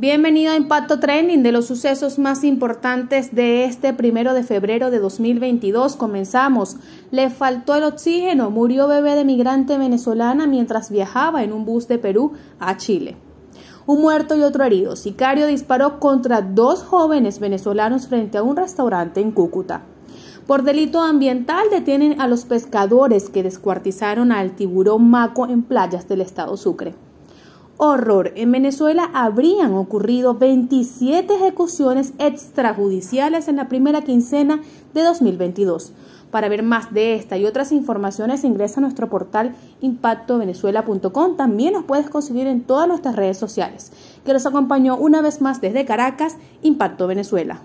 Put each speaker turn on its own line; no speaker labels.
Bienvenido a Impacto Trending de los sucesos más importantes de este primero de febrero de 2022. Comenzamos. Le faltó el oxígeno. Murió bebé de migrante venezolana mientras viajaba en un bus de Perú a Chile. Un muerto y otro herido. Sicario disparó contra dos jóvenes venezolanos frente a un restaurante en Cúcuta. Por delito ambiental detienen a los pescadores que descuartizaron al tiburón maco en playas del estado Sucre horror. En Venezuela habrían ocurrido 27 ejecuciones extrajudiciales en la primera quincena de 2022. Para ver más de esta y otras informaciones ingresa a nuestro portal impactovenezuela.com. También nos puedes conseguir en todas nuestras redes sociales. Que los acompañó una vez más desde Caracas, Impacto Venezuela.